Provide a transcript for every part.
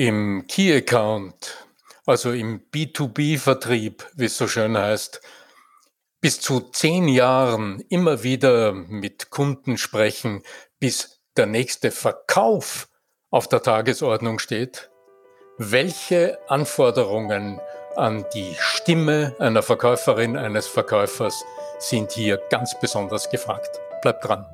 Im Key-Account, also im B2B-Vertrieb, wie es so schön heißt, bis zu zehn Jahren immer wieder mit Kunden sprechen, bis der nächste Verkauf auf der Tagesordnung steht? Welche Anforderungen an die Stimme einer Verkäuferin, eines Verkäufers sind hier ganz besonders gefragt? Bleibt dran.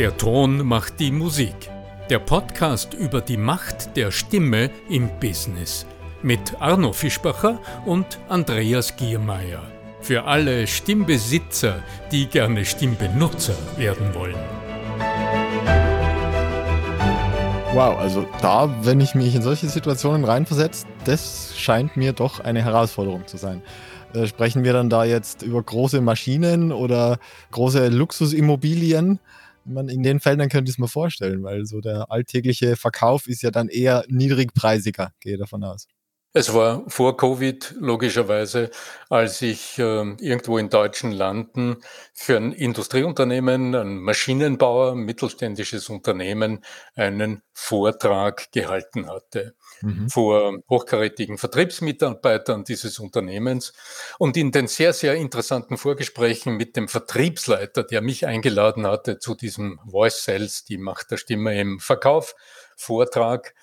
Der Ton macht die Musik. Der Podcast über die Macht der Stimme im Business mit Arno Fischbacher und Andreas Giermeier. Für alle Stimmbesitzer, die gerne Stimmbenutzer werden wollen. Wow, also da, wenn ich mich in solche Situationen reinversetze, das scheint mir doch eine Herausforderung zu sein. Äh, sprechen wir dann da jetzt über große Maschinen oder große Luxusimmobilien? Man in den Feldern könnte ich es mir vorstellen, weil so der alltägliche Verkauf ist ja dann eher niedrigpreisiger, gehe davon aus. Es war vor Covid logischerweise, als ich äh, irgendwo in deutschen Landen für ein Industrieunternehmen, ein Maschinenbauer, ein mittelständisches Unternehmen einen Vortrag gehalten hatte mhm. vor hochkarätigen Vertriebsmitarbeitern dieses Unternehmens. Und in den sehr, sehr interessanten Vorgesprächen mit dem Vertriebsleiter, der mich eingeladen hatte zu diesem Voice Sales, die Macht der Stimme im Verkauf, Vortrag,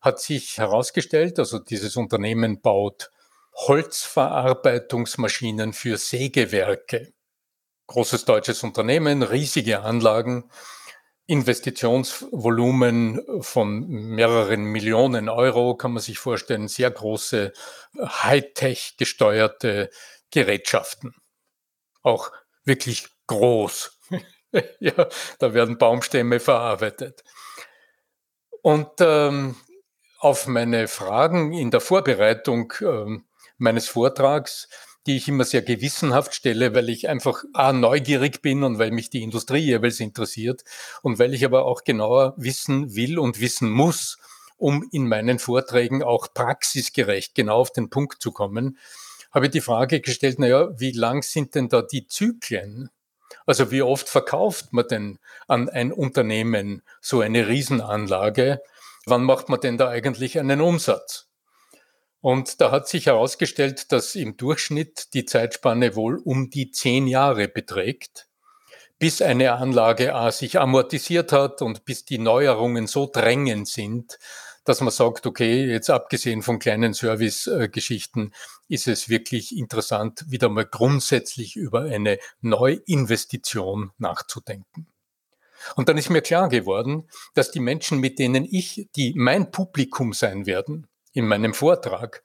hat sich herausgestellt, also dieses Unternehmen baut Holzverarbeitungsmaschinen für Sägewerke. Großes deutsches Unternehmen, riesige Anlagen. Investitionsvolumen von mehreren Millionen Euro kann man sich vorstellen, sehr große Hightech gesteuerte Gerätschaften. Auch wirklich groß. ja, da werden Baumstämme verarbeitet. Und ähm, auf meine Fragen in der Vorbereitung ähm, meines Vortrags die ich immer sehr gewissenhaft stelle, weil ich einfach A, neugierig bin und weil mich die Industrie jeweils interessiert und weil ich aber auch genauer wissen will und wissen muss, um in meinen Vorträgen auch praxisgerecht genau auf den Punkt zu kommen, habe ich die Frage gestellt, naja, wie lang sind denn da die Zyklen? Also wie oft verkauft man denn an ein Unternehmen so eine Riesenanlage? Wann macht man denn da eigentlich einen Umsatz? Und da hat sich herausgestellt, dass im Durchschnitt die Zeitspanne wohl um die zehn Jahre beträgt, bis eine Anlage A sich amortisiert hat und bis die Neuerungen so drängend sind, dass man sagt, okay, jetzt abgesehen von kleinen Service-Geschichten ist es wirklich interessant, wieder mal grundsätzlich über eine Neuinvestition nachzudenken. Und dann ist mir klar geworden, dass die Menschen, mit denen ich, die mein Publikum sein werden, in meinem Vortrag,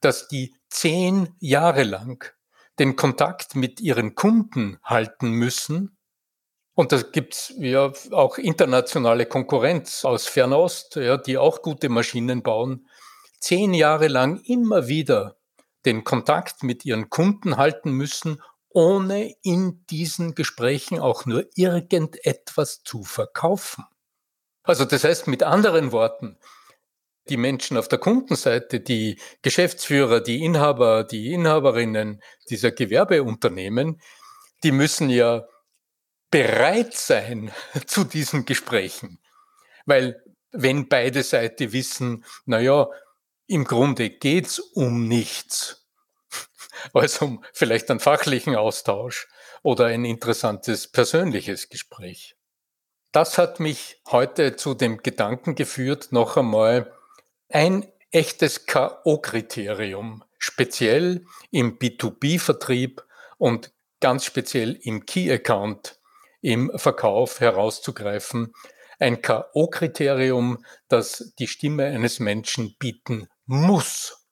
dass die zehn Jahre lang den Kontakt mit ihren Kunden halten müssen. Und da gibt's ja auch internationale Konkurrenz aus Fernost, ja, die auch gute Maschinen bauen. Zehn Jahre lang immer wieder den Kontakt mit ihren Kunden halten müssen, ohne in diesen Gesprächen auch nur irgendetwas zu verkaufen. Also das heißt mit anderen Worten, die Menschen auf der Kundenseite, die Geschäftsführer, die Inhaber, die Inhaberinnen dieser Gewerbeunternehmen, die müssen ja bereit sein zu diesen Gesprächen. Weil wenn beide Seiten wissen, na ja, im Grunde geht's um nichts, als um vielleicht einen fachlichen Austausch oder ein interessantes persönliches Gespräch. Das hat mich heute zu dem Gedanken geführt, noch einmal ein echtes K.O.-Kriterium, speziell im B2B-Vertrieb und ganz speziell im Key-Account im Verkauf herauszugreifen. Ein K.O.-Kriterium, das die Stimme eines Menschen bieten muss,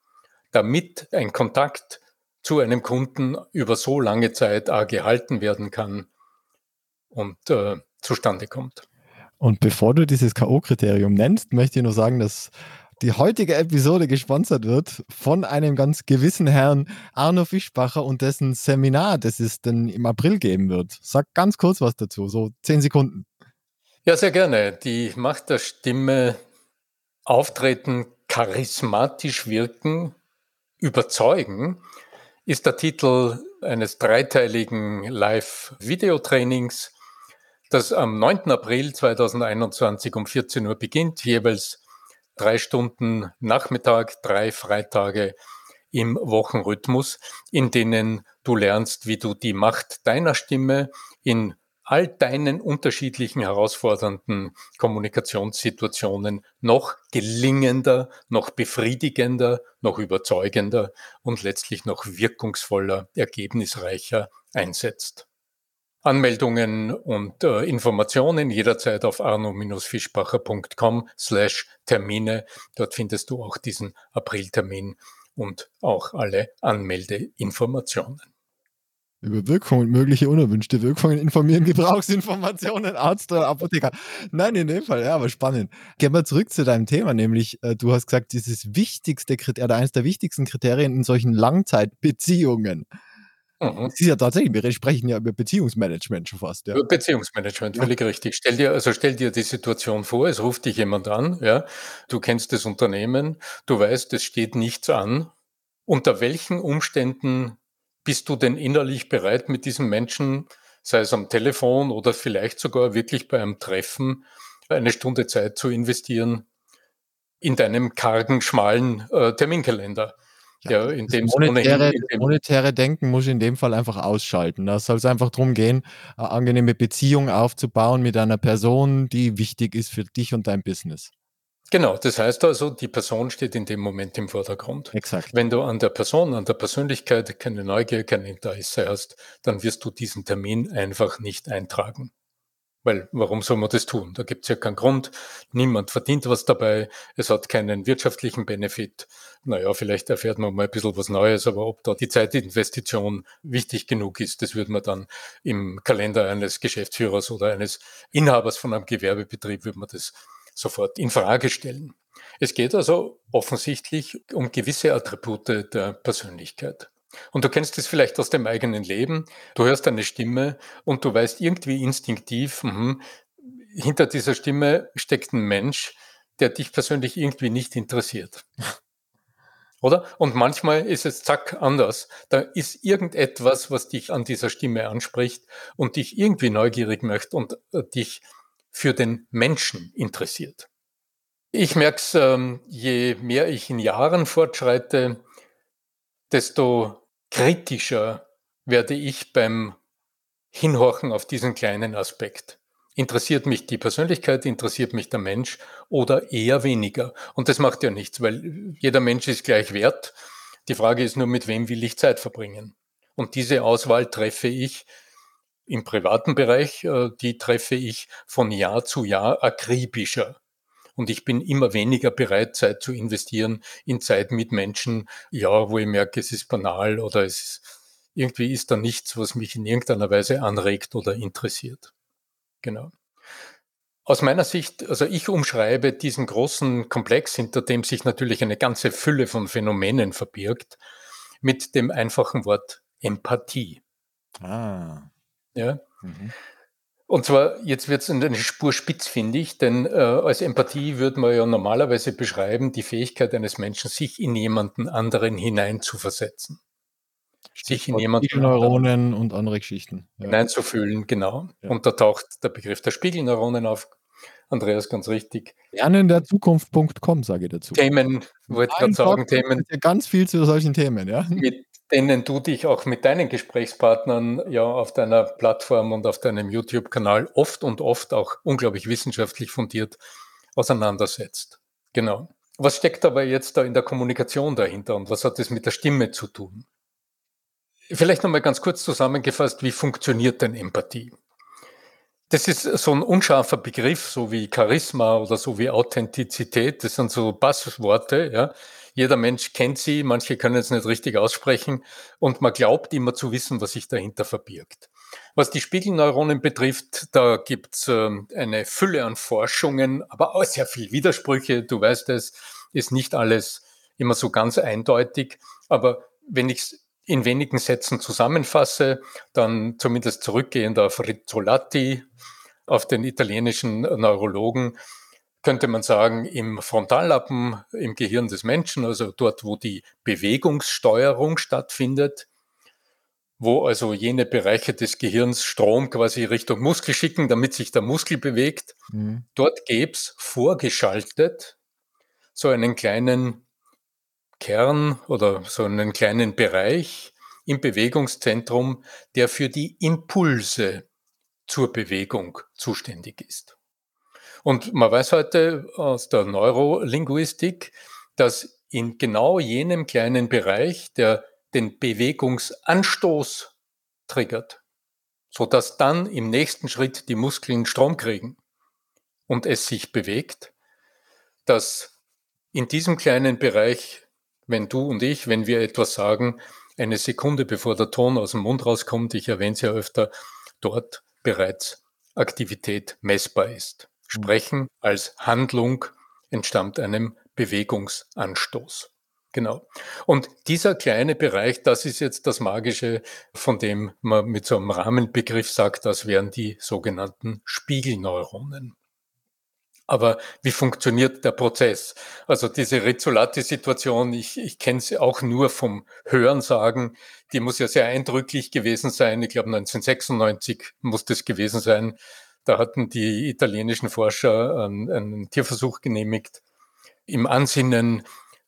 damit ein Kontakt zu einem Kunden über so lange Zeit gehalten werden kann und äh, zustande kommt. Und bevor du dieses K.O.-Kriterium nennst, möchte ich nur sagen, dass die heutige Episode gesponsert wird von einem ganz gewissen Herrn Arno Fischbacher und dessen Seminar, das es dann im April geben wird. Sag ganz kurz was dazu, so zehn Sekunden. Ja, sehr gerne. Die Macht der Stimme auftreten, charismatisch wirken, überzeugen, ist der Titel eines dreiteiligen Live-Videotrainings, das am 9. April 2021 um 14 Uhr beginnt, jeweils drei Stunden Nachmittag, drei Freitage im Wochenrhythmus, in denen du lernst, wie du die Macht deiner Stimme in all deinen unterschiedlichen herausfordernden Kommunikationssituationen noch gelingender, noch befriedigender, noch überzeugender und letztlich noch wirkungsvoller, ergebnisreicher einsetzt. Anmeldungen und äh, Informationen jederzeit auf arno-fischbacher.com slash Termine. Dort findest du auch diesen Apriltermin und auch alle Anmeldeinformationen. Über Wirkungen und mögliche unerwünschte Wirkungen informieren Gebrauchsinformationen, Arzt oder Apotheker. Nein, in dem Fall, ja, aber spannend. Gehen wir zurück zu deinem Thema, nämlich äh, du hast gesagt, dieses wichtigste Kriterien, oder eines der wichtigsten Kriterien in solchen Langzeitbeziehungen. Mhm. Das ist ja tatsächlich, wir sprechen ja über Beziehungsmanagement schon fast. Ja. Beziehungsmanagement, völlig ja. richtig. Stell dir, also stell dir die Situation vor, es ruft dich jemand an, ja, du kennst das Unternehmen, du weißt, es steht nichts an. Unter welchen Umständen bist du denn innerlich bereit, mit diesem Menschen, sei es am Telefon oder vielleicht sogar wirklich bei einem Treffen, eine Stunde Zeit zu investieren in deinem kargen, schmalen äh, Terminkalender? Ja, in dem monetäre, in monetäre Denken muss ich in dem Fall einfach ausschalten. Da soll es einfach darum gehen, eine angenehme Beziehung aufzubauen mit einer Person, die wichtig ist für dich und dein Business. Genau, das heißt also, die Person steht in dem Moment im Vordergrund. Exakt. Wenn du an der Person, an der Persönlichkeit keine Neugier, kein Interesse hast, dann wirst du diesen Termin einfach nicht eintragen. Weil warum soll man das tun? Da gibt es ja keinen Grund. Niemand verdient was dabei. Es hat keinen wirtschaftlichen Benefit. Naja, vielleicht erfährt man mal ein bisschen was Neues, aber ob da die Zeitinvestition wichtig genug ist, das würde man dann im Kalender eines Geschäftsführers oder eines Inhabers von einem Gewerbebetrieb, würde man das sofort in Frage stellen. Es geht also offensichtlich um gewisse Attribute der Persönlichkeit. Und du kennst es vielleicht aus dem eigenen Leben. Du hörst eine Stimme und du weißt irgendwie instinktiv, mh, hinter dieser Stimme steckt ein Mensch, der dich persönlich irgendwie nicht interessiert. Oder? Und manchmal ist es zack anders. Da ist irgendetwas, was dich an dieser Stimme anspricht und dich irgendwie neugierig möchte und äh, dich für den Menschen interessiert. Ich merke es, ähm, je mehr ich in Jahren fortschreite, desto kritischer werde ich beim Hinhorchen auf diesen kleinen Aspekt. Interessiert mich die Persönlichkeit, interessiert mich der Mensch oder eher weniger? Und das macht ja nichts, weil jeder Mensch ist gleich wert. Die Frage ist nur, mit wem will ich Zeit verbringen? Und diese Auswahl treffe ich im privaten Bereich, äh, die treffe ich von Jahr zu Jahr akribischer. Und ich bin immer weniger bereit, Zeit zu investieren in Zeit mit Menschen, ja, wo ich merke, es ist banal oder es ist, irgendwie ist da nichts, was mich in irgendeiner Weise anregt oder interessiert. Genau. Aus meiner Sicht, also ich umschreibe diesen großen Komplex, hinter dem sich natürlich eine ganze Fülle von Phänomenen verbirgt, mit dem einfachen Wort Empathie. Ah. Ja. Mhm. Und zwar, jetzt wird es eine Spur spitz, finde ich, denn äh, als Empathie würde man ja normalerweise beschreiben, die Fähigkeit eines Menschen, sich in jemanden anderen hineinzuversetzen. Sich in jemanden Neuronen und andere Geschichten. Ja. Hineinzufühlen, genau. Ja. Und da taucht der Begriff der Spiegelneuronen auf. Andreas, ganz richtig. Lernen der Zukunft.com, sage ich dazu. Themen, wollte ich gerade sagen, Themen. Ja ganz viel zu solchen Themen, ja. Mit denen du dich auch mit deinen Gesprächspartnern ja auf deiner Plattform und auf deinem YouTube-Kanal oft und oft auch unglaublich wissenschaftlich fundiert auseinandersetzt. Genau. Was steckt aber jetzt da in der Kommunikation dahinter und was hat es mit der Stimme zu tun? Vielleicht nochmal ganz kurz zusammengefasst, wie funktioniert denn Empathie? Das ist so ein unscharfer Begriff, so wie Charisma oder so wie Authentizität. Das sind so Passworte, ja, jeder Mensch kennt sie, manche können es nicht richtig aussprechen und man glaubt immer zu wissen, was sich dahinter verbirgt. Was die Spiegelneuronen betrifft, da gibt's äh, eine Fülle an Forschungen, aber auch sehr viel Widersprüche. Du weißt es, ist nicht alles immer so ganz eindeutig. Aber wenn ich es in wenigen Sätzen zusammenfasse, dann zumindest zurückgehend auf Rizzolatti, auf den italienischen Neurologen, könnte man sagen, im Frontallappen im Gehirn des Menschen, also dort, wo die Bewegungssteuerung stattfindet, wo also jene Bereiche des Gehirns Strom quasi Richtung Muskel schicken, damit sich der Muskel bewegt. Mhm. Dort gäbe es vorgeschaltet so einen kleinen Kern oder so einen kleinen Bereich im Bewegungszentrum, der für die Impulse zur Bewegung zuständig ist. Und man weiß heute aus der Neurolinguistik, dass in genau jenem kleinen Bereich, der den Bewegungsanstoß triggert, so dass dann im nächsten Schritt die Muskeln Strom kriegen und es sich bewegt, dass in diesem kleinen Bereich, wenn du und ich, wenn wir etwas sagen, eine Sekunde bevor der Ton aus dem Mund rauskommt, ich erwähne es ja öfter, dort bereits Aktivität messbar ist. Sprechen als Handlung entstammt einem Bewegungsanstoß. Genau. Und dieser kleine Bereich, das ist jetzt das Magische, von dem man mit so einem Rahmenbegriff sagt, das wären die sogenannten Spiegelneuronen. Aber wie funktioniert der Prozess? Also diese Rizzolatti-Situation, ich, ich kenne sie auch nur vom Hörensagen, die muss ja sehr eindrücklich gewesen sein. Ich glaube 1996 muss das gewesen sein. Da hatten die italienischen Forscher einen, einen Tierversuch genehmigt im Ansinnen,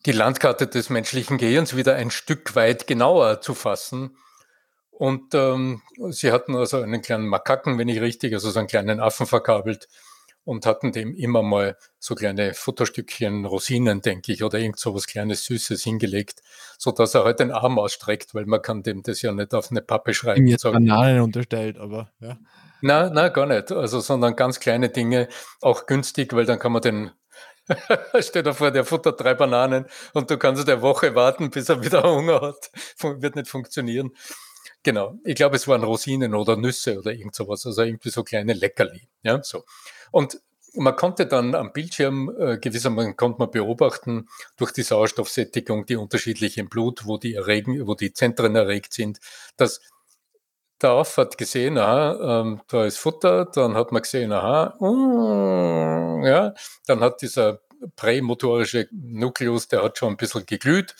die Landkarte des menschlichen Gehirns wieder ein Stück weit genauer zu fassen. Und ähm, sie hatten also einen kleinen Makaken, wenn ich richtig, also so einen kleinen Affen verkabelt und hatten dem immer mal so kleine Futterstückchen, Rosinen, denke ich, oder irgend so was kleines Süßes hingelegt, so dass er halt den Arm ausstreckt, weil man kann dem das ja nicht auf eine Pappe schreiben. Ihm jetzt Bananen unterstellt, aber ja. Na, na, gar nicht. Also, sondern ganz kleine Dinge, auch günstig, weil dann kann man den Stell dir vor, der futtert drei Bananen und du kannst eine Woche warten, bis er wieder Hunger hat. Wird nicht funktionieren. Genau. Ich glaube, es waren Rosinen oder Nüsse oder irgend sowas. Also irgendwie so kleine Leckerli. Ja, so. Und man konnte dann am Bildschirm äh, gewissermaßen konnte man beobachten durch die Sauerstoffsättigung, die unterschiedlich im Blut, wo die erregen, wo die Zentren erregt sind, dass der Aff hat gesehen, aha, ähm, da ist Futter, dann hat man gesehen, aha, mm, ja, dann hat dieser prämotorische Nukleus, der hat schon ein bisschen geglüht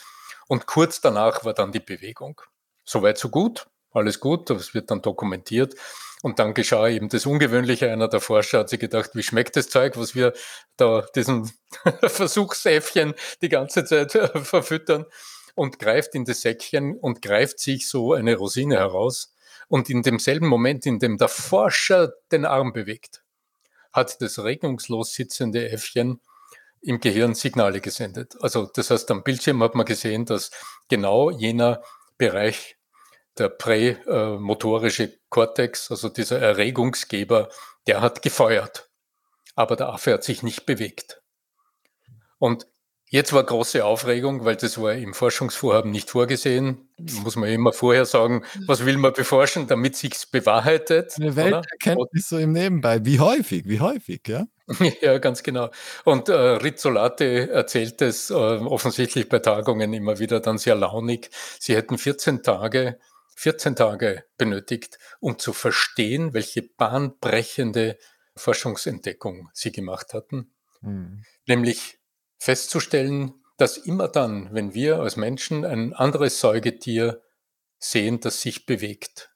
und kurz danach war dann die Bewegung. Soweit so gut, alles gut, das wird dann dokumentiert. Und dann geschah eben das Ungewöhnliche. Einer der Forscher hat sich gedacht, wie schmeckt das Zeug, was wir da diesen Versuchsäffchen die ganze Zeit verfüttern und greift in das Säckchen und greift sich so eine Rosine heraus und in demselben Moment, in dem der Forscher den Arm bewegt, hat das regungslos sitzende Äffchen im Gehirn Signale gesendet. Also das heißt, am Bildschirm hat man gesehen, dass genau jener Bereich, der prämotorische Kortex, also dieser Erregungsgeber, der hat gefeuert. Aber der Affe hat sich nicht bewegt. Und Jetzt war große Aufregung, weil das war im Forschungsvorhaben nicht vorgesehen. Muss man immer vorher sagen, was will man beforschen, damit sich's bewahrheitet. Eine Welterkenntnis so im Nebenbei. Wie häufig, wie häufig, ja? ja, ganz genau. Und äh, Rizzolatti erzählt es äh, offensichtlich bei Tagungen immer wieder dann sehr launig. Sie hätten 14 Tage, 14 Tage benötigt, um zu verstehen, welche bahnbrechende Forschungsentdeckung sie gemacht hatten. Hm. Nämlich festzustellen, dass immer dann, wenn wir als Menschen ein anderes Säugetier sehen, das sich bewegt,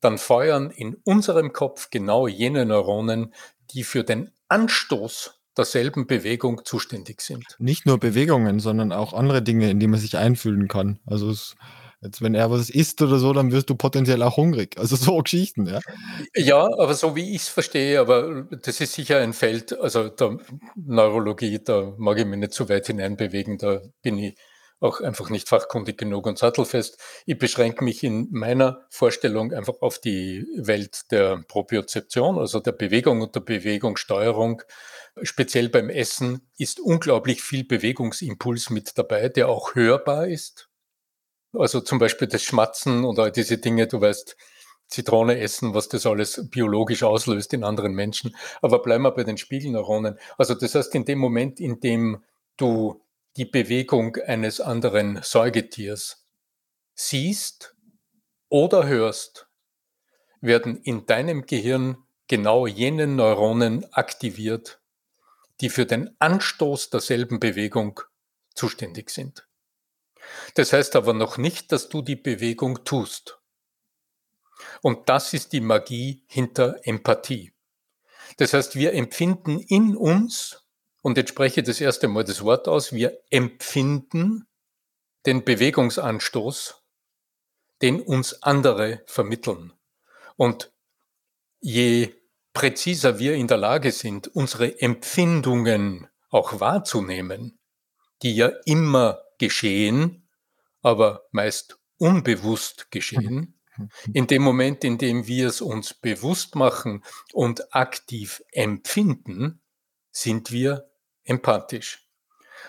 dann feuern in unserem Kopf genau jene Neuronen, die für den Anstoß derselben Bewegung zuständig sind. Nicht nur Bewegungen, sondern auch andere Dinge, in die man sich einfühlen kann. Also es Jetzt, wenn er was isst oder so, dann wirst du potenziell auch hungrig. Also so Geschichten, ja. Ja, aber so wie ich es verstehe, aber das ist sicher ein Feld, also der Neurologie, da mag ich mich nicht zu weit hineinbewegen, da bin ich auch einfach nicht fachkundig genug und sattelfest. Ich beschränke mich in meiner Vorstellung einfach auf die Welt der Propriozeption, also der Bewegung und der Bewegungssteuerung. Speziell beim Essen ist unglaublich viel Bewegungsimpuls mit dabei, der auch hörbar ist. Also zum Beispiel das Schmatzen oder diese Dinge, du weißt, Zitrone essen, was das alles biologisch auslöst in anderen Menschen. Aber bleiben wir bei den Spiegelneuronen. Also das heißt, in dem Moment, in dem du die Bewegung eines anderen Säugetiers siehst oder hörst, werden in deinem Gehirn genau jene Neuronen aktiviert, die für den Anstoß derselben Bewegung zuständig sind. Das heißt aber noch nicht, dass du die Bewegung tust. Und das ist die Magie hinter Empathie. Das heißt, wir empfinden in uns und jetzt spreche ich das erste Mal das Wort aus, wir empfinden den Bewegungsanstoß, den uns andere vermitteln. Und je präziser wir in der Lage sind, unsere Empfindungen auch wahrzunehmen, die ja immer geschehen, aber meist unbewusst geschehen, in dem Moment, in dem wir es uns bewusst machen und aktiv empfinden, sind wir empathisch.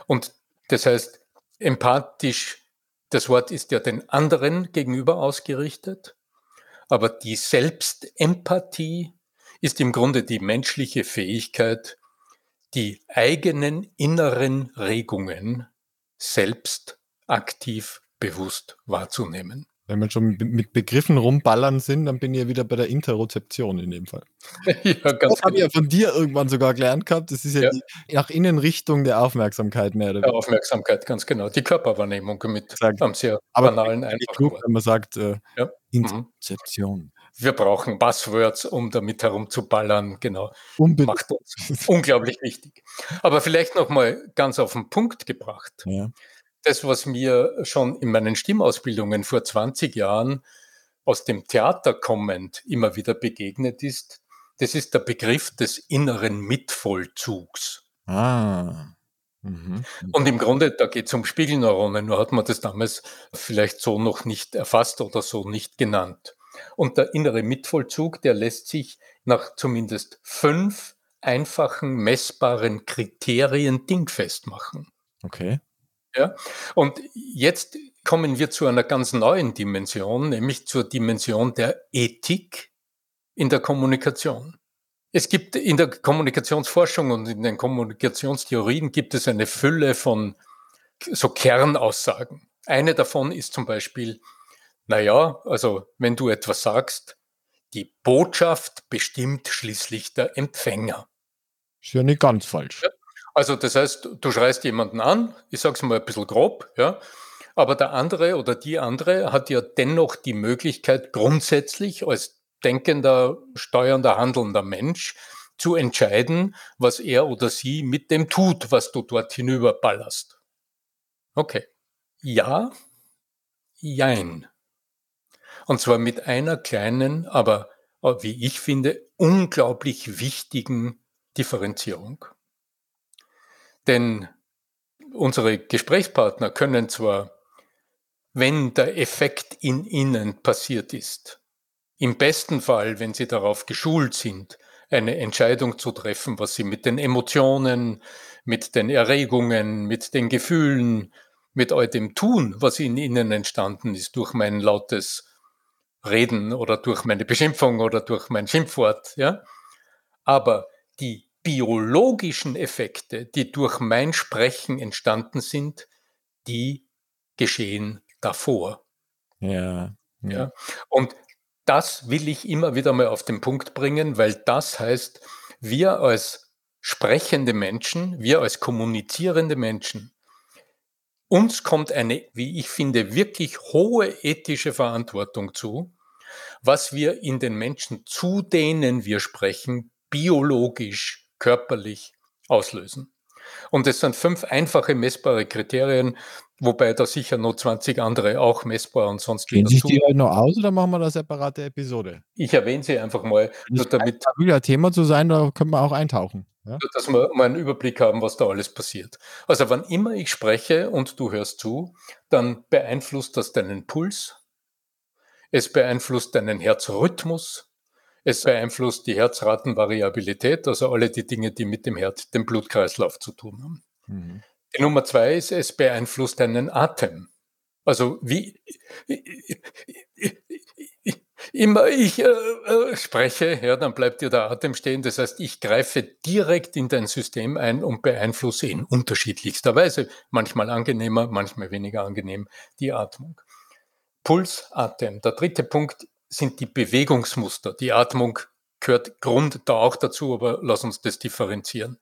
Und das heißt, empathisch, das Wort ist ja den anderen gegenüber ausgerichtet, aber die Selbstempathie ist im Grunde die menschliche Fähigkeit, die eigenen inneren Regungen selbst aktiv bewusst wahrzunehmen. Wenn wir schon mit Begriffen rumballern sind, dann bin ich ja wieder bei der Interozeption in dem Fall. ja, das habe ich ja genau. von dir irgendwann sogar gelernt gehabt. Das ist ja, ja. die nach innen Richtung der Aufmerksamkeit mehr oder Der Aufmerksamkeit, ganz genau. Die Körperwahrnehmung mit Exakt. einem sehr Aber banalen, klug, wenn man sagt, äh, ja. Interozeption. Wir brauchen Buzzwords, um damit herumzuballern. Genau. Unbedingt. Macht uns unglaublich wichtig. Aber vielleicht nochmal ganz auf den Punkt gebracht. Ja das, was mir schon in meinen Stimmausbildungen vor 20 Jahren aus dem Theater kommend immer wieder begegnet ist, das ist der Begriff des inneren Mitvollzugs. Ah. Mhm. Und im Grunde, da geht es um Spiegelneuronen, nur hat man das damals vielleicht so noch nicht erfasst oder so nicht genannt. Und der innere Mitvollzug, der lässt sich nach zumindest fünf einfachen messbaren Kriterien dingfest machen. Okay. Ja, und jetzt kommen wir zu einer ganz neuen Dimension, nämlich zur Dimension der Ethik in der Kommunikation. Es gibt in der Kommunikationsforschung und in den Kommunikationstheorien gibt es eine Fülle von so Kernaussagen. Eine davon ist zum Beispiel, naja, also wenn du etwas sagst, die Botschaft bestimmt schließlich der Empfänger. Ist ja nicht ganz falsch. Ja, also das heißt, du schreist jemanden an, ich sage es mal ein bisschen grob, ja, aber der andere oder die andere hat ja dennoch die Möglichkeit, grundsätzlich als denkender, steuernder, handelnder Mensch zu entscheiden, was er oder sie mit dem tut, was du dort hinüberballerst. Okay. Ja, jein. Und zwar mit einer kleinen, aber wie ich finde, unglaublich wichtigen Differenzierung. Denn unsere Gesprächspartner können zwar, wenn der Effekt in ihnen passiert ist, im besten Fall, wenn sie darauf geschult sind, eine Entscheidung zu treffen, was sie mit den Emotionen, mit den Erregungen, mit den Gefühlen, mit all dem tun, was in ihnen entstanden ist durch mein lautes Reden oder durch meine Beschimpfung oder durch mein Schimpfwort, ja. Aber die biologischen Effekte, die durch mein Sprechen entstanden sind, die geschehen davor. Ja, ja. ja. Und das will ich immer wieder mal auf den Punkt bringen, weil das heißt, wir als sprechende Menschen, wir als kommunizierende Menschen, uns kommt eine, wie ich finde, wirklich hohe ethische Verantwortung zu, was wir in den Menschen, zu denen wir sprechen, biologisch körperlich auslösen. Und es sind fünf einfache messbare Kriterien, wobei da sicher noch 20 andere auch messbar und sonst Gehen sich die heute noch aus oder machen wir eine separate Episode? Ich erwähne sie einfach mal. Das damit ein Thema zu sein, da können wir auch eintauchen. Ja? Dass wir mal einen Überblick haben, was da alles passiert. Also wann immer ich spreche und du hörst zu, dann beeinflusst das deinen Puls, es beeinflusst deinen Herzrhythmus, es beeinflusst die Herzratenvariabilität, also alle die Dinge, die mit dem Herz, dem Blutkreislauf zu tun haben. Mhm. Die Nummer zwei ist, es beeinflusst deinen Atem. Also wie immer ich äh, äh, spreche, ja, dann bleibt dir der Atem stehen. Das heißt, ich greife direkt in dein System ein und beeinflusse in unterschiedlichster Weise, manchmal angenehmer, manchmal weniger angenehm, die Atmung. Puls, Atem. Der dritte Punkt sind die Bewegungsmuster. Die Atmung gehört Grund da auch dazu, aber lass uns das differenzieren.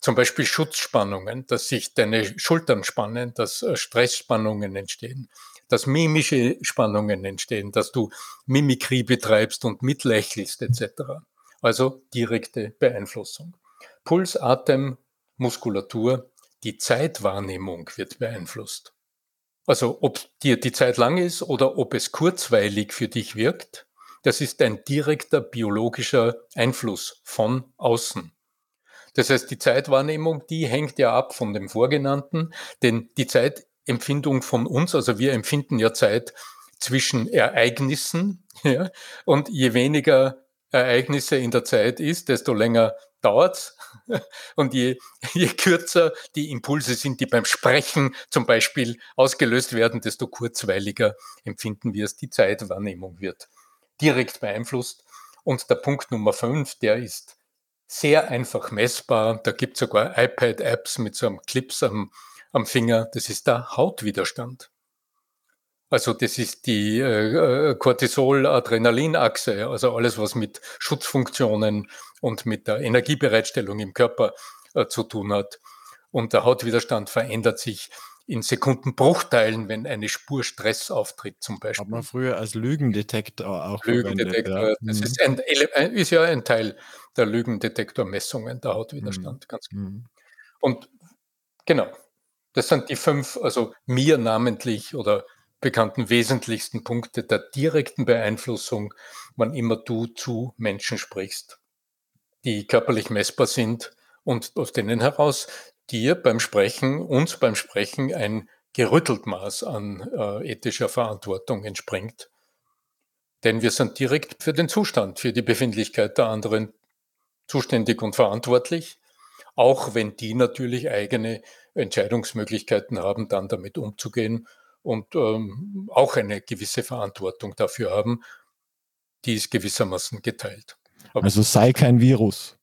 Zum Beispiel Schutzspannungen, dass sich deine Schultern spannen, dass äh, Stressspannungen entstehen, dass mimische Spannungen entstehen, dass du Mimikrie betreibst und mitlächelst etc. Also direkte Beeinflussung. Puls, Atem, Muskulatur, die Zeitwahrnehmung wird beeinflusst. Also ob dir die Zeit lang ist oder ob es kurzweilig für dich wirkt, das ist ein direkter biologischer Einfluss von außen. Das heißt, die Zeitwahrnehmung, die hängt ja ab von dem Vorgenannten, denn die Zeitempfindung von uns, also wir empfinden ja Zeit zwischen Ereignissen, ja, und je weniger Ereignisse in der Zeit ist, desto länger dauert Und je, je kürzer die Impulse sind, die beim Sprechen zum Beispiel ausgelöst werden, desto kurzweiliger empfinden wir es. Die Zeitwahrnehmung wird direkt beeinflusst. Und der Punkt Nummer fünf, der ist sehr einfach messbar. Da gibt es sogar iPad-Apps mit so einem Clips am, am Finger. Das ist der Hautwiderstand. Also das ist die äh, äh, Cortisol-Adrenalin-Achse, also alles, was mit Schutzfunktionen und mit der Energiebereitstellung im Körper äh, zu tun hat. Und der Hautwiderstand verändert sich in Sekundenbruchteilen, wenn eine Spur Stress auftritt zum Beispiel. Hat man früher als Lügendetektor auch Lügendetektor, ja. das mhm. ist, ein, ist, ja ein Teil der Lügendetektormessungen, der Hautwiderstand, mhm. ganz genau. Mhm. Und genau, das sind die fünf, also mir namentlich oder bekannten wesentlichsten Punkte der direkten Beeinflussung, wann immer du zu Menschen sprichst, die körperlich messbar sind und aus denen heraus dir beim Sprechen, uns beim Sprechen ein gerüttelt Maß an äh, ethischer Verantwortung entspringt. Denn wir sind direkt für den Zustand, für die Befindlichkeit der anderen zuständig und verantwortlich, auch wenn die natürlich eigene Entscheidungsmöglichkeiten haben, dann damit umzugehen und ähm, auch eine gewisse Verantwortung dafür haben, die ist gewissermaßen geteilt. Aber also sei kein Virus.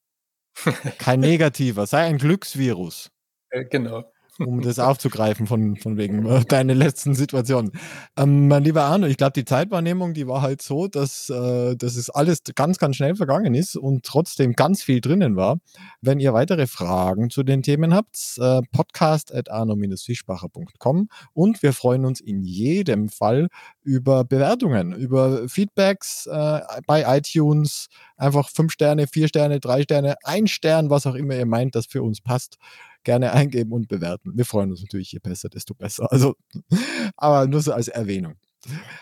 kein negativer, sei ein Glücksvirus. Äh, genau um das aufzugreifen von, von wegen äh, deiner letzten Situation. Ähm, mein lieber Arno, ich glaube, die Zeitwahrnehmung, die war halt so, dass, äh, dass es alles ganz, ganz schnell vergangen ist und trotzdem ganz viel drinnen war. Wenn ihr weitere Fragen zu den Themen habt, äh, podcast at arno-fischbacher.com und wir freuen uns in jedem Fall über Bewertungen, über Feedbacks äh, bei iTunes, einfach fünf Sterne, vier Sterne, drei Sterne, ein Stern, was auch immer ihr meint, das für uns passt gerne eingeben und bewerten. Wir freuen uns natürlich, je besser, desto besser. Also, aber nur so als Erwähnung.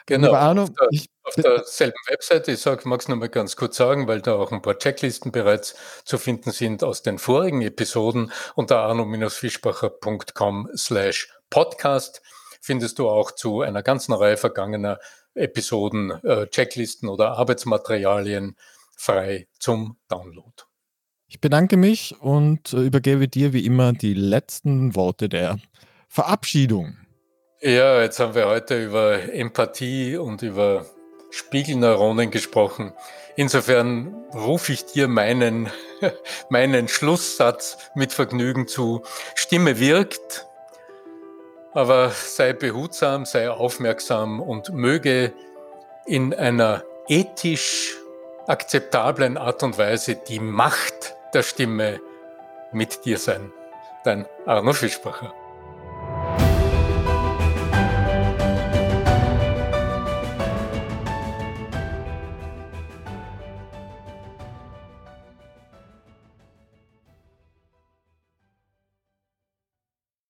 Genau, Arno, auf, der, ich, auf derselben Webseite, ich mag es nochmal ganz kurz sagen, weil da auch ein paar Checklisten bereits zu finden sind aus den vorigen Episoden unter arno-fischbacher.com slash podcast findest du auch zu einer ganzen Reihe vergangener Episoden äh, Checklisten oder Arbeitsmaterialien frei zum Download. Ich bedanke mich und äh, übergebe dir wie immer die letzten Worte der Verabschiedung. Ja, jetzt haben wir heute über Empathie und über Spiegelneuronen gesprochen. Insofern rufe ich dir meinen, meinen Schlusssatz mit Vergnügen zu. Stimme wirkt, aber sei behutsam, sei aufmerksam und möge in einer ethisch akzeptablen Art und Weise die Macht der Stimme mit dir sein. Dein Arno Fischbacher.